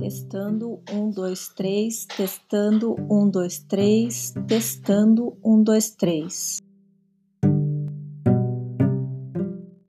Testando, um, dois, três. Testando, um, dois, três. Testando, um, dois, três.